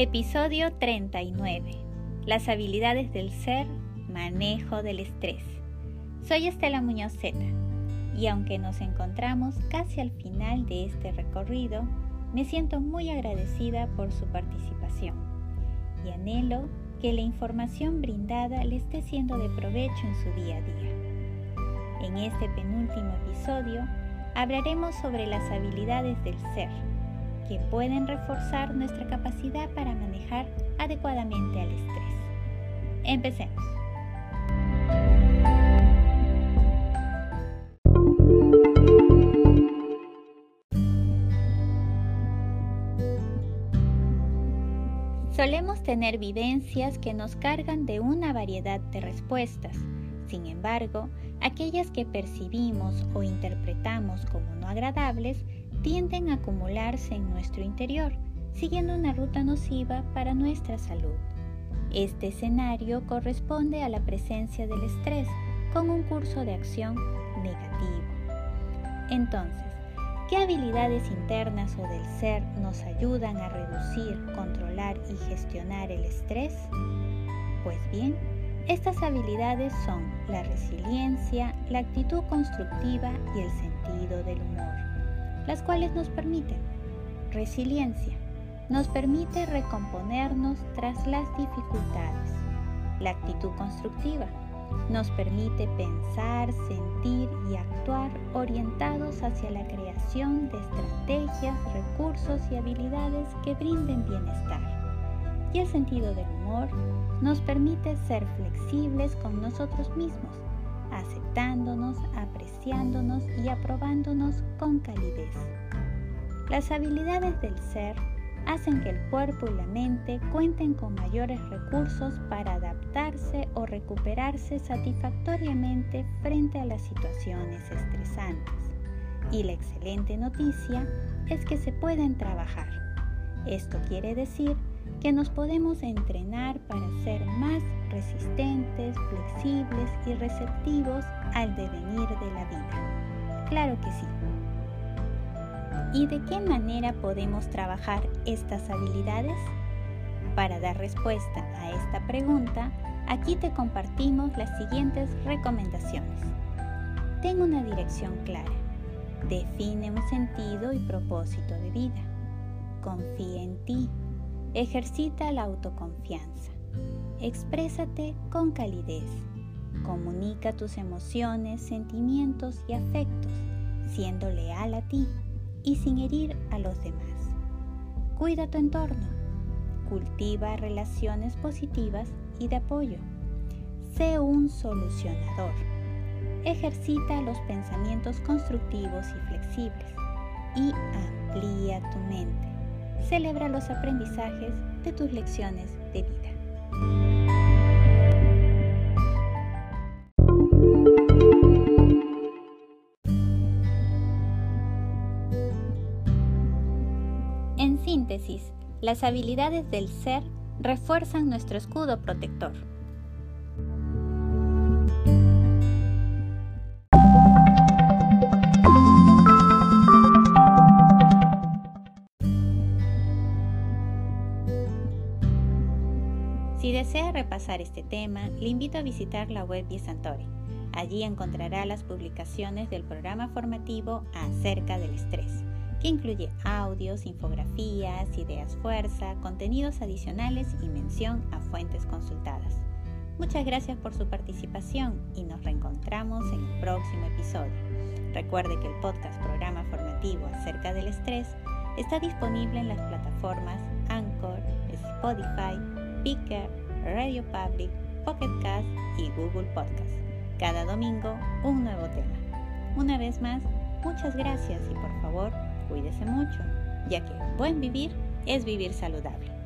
Episodio 39. Las habilidades del ser, manejo del estrés. Soy Estela Muñoz Zeta y aunque nos encontramos casi al final de este recorrido, me siento muy agradecida por su participación y anhelo que la información brindada le esté siendo de provecho en su día a día. En este penúltimo episodio hablaremos sobre las habilidades del ser que pueden reforzar nuestra capacidad para manejar adecuadamente al estrés. Empecemos. Solemos tener vivencias que nos cargan de una variedad de respuestas. Sin embargo, aquellas que percibimos o interpretamos como no agradables tienden a acumularse en nuestro interior, siguiendo una ruta nociva para nuestra salud. Este escenario corresponde a la presencia del estrés con un curso de acción negativo. Entonces, ¿qué habilidades internas o del ser nos ayudan a reducir, controlar y gestionar el estrés? Pues bien, estas habilidades son la resiliencia, la actitud constructiva y el sentido del humor las cuales nos permiten resiliencia, nos permite recomponernos tras las dificultades. La actitud constructiva nos permite pensar, sentir y actuar orientados hacia la creación de estrategias, recursos y habilidades que brinden bienestar. Y el sentido del humor nos permite ser flexibles con nosotros mismos aceptándonos, apreciándonos y aprobándonos con calidez. Las habilidades del ser hacen que el cuerpo y la mente cuenten con mayores recursos para adaptarse o recuperarse satisfactoriamente frente a las situaciones estresantes. Y la excelente noticia es que se pueden trabajar. Esto quiere decir que nos podemos entrenar para ser más resistentes, flexibles y receptivos al devenir de la vida. Claro que sí. ¿Y de qué manera podemos trabajar estas habilidades? Para dar respuesta a esta pregunta, aquí te compartimos las siguientes recomendaciones. Ten una dirección clara. Define un sentido y propósito de vida. Confía en ti Ejercita la autoconfianza. Exprésate con calidez. Comunica tus emociones, sentimientos y afectos, siendo leal a ti y sin herir a los demás. Cuida tu entorno. Cultiva relaciones positivas y de apoyo. Sé un solucionador. Ejercita los pensamientos constructivos y flexibles y amplía tu mente celebra los aprendizajes de tus lecciones de vida. En síntesis, las habilidades del ser refuerzan nuestro escudo protector desea repasar este tema, le invito a visitar la web de Santori. Allí encontrará las publicaciones del programa formativo acerca del estrés, que incluye audios, infografías, ideas fuerza, contenidos adicionales y mención a fuentes consultadas. Muchas gracias por su participación y nos reencontramos en el próximo episodio. Recuerde que el podcast Programa Formativo acerca del estrés está disponible en las plataformas Anchor, Spotify, Speaker, Radio Public, Pocket Cast y Google Podcast. Cada domingo un nuevo tema. Una vez más, muchas gracias y por favor, cuídese mucho, ya que buen vivir es vivir saludable.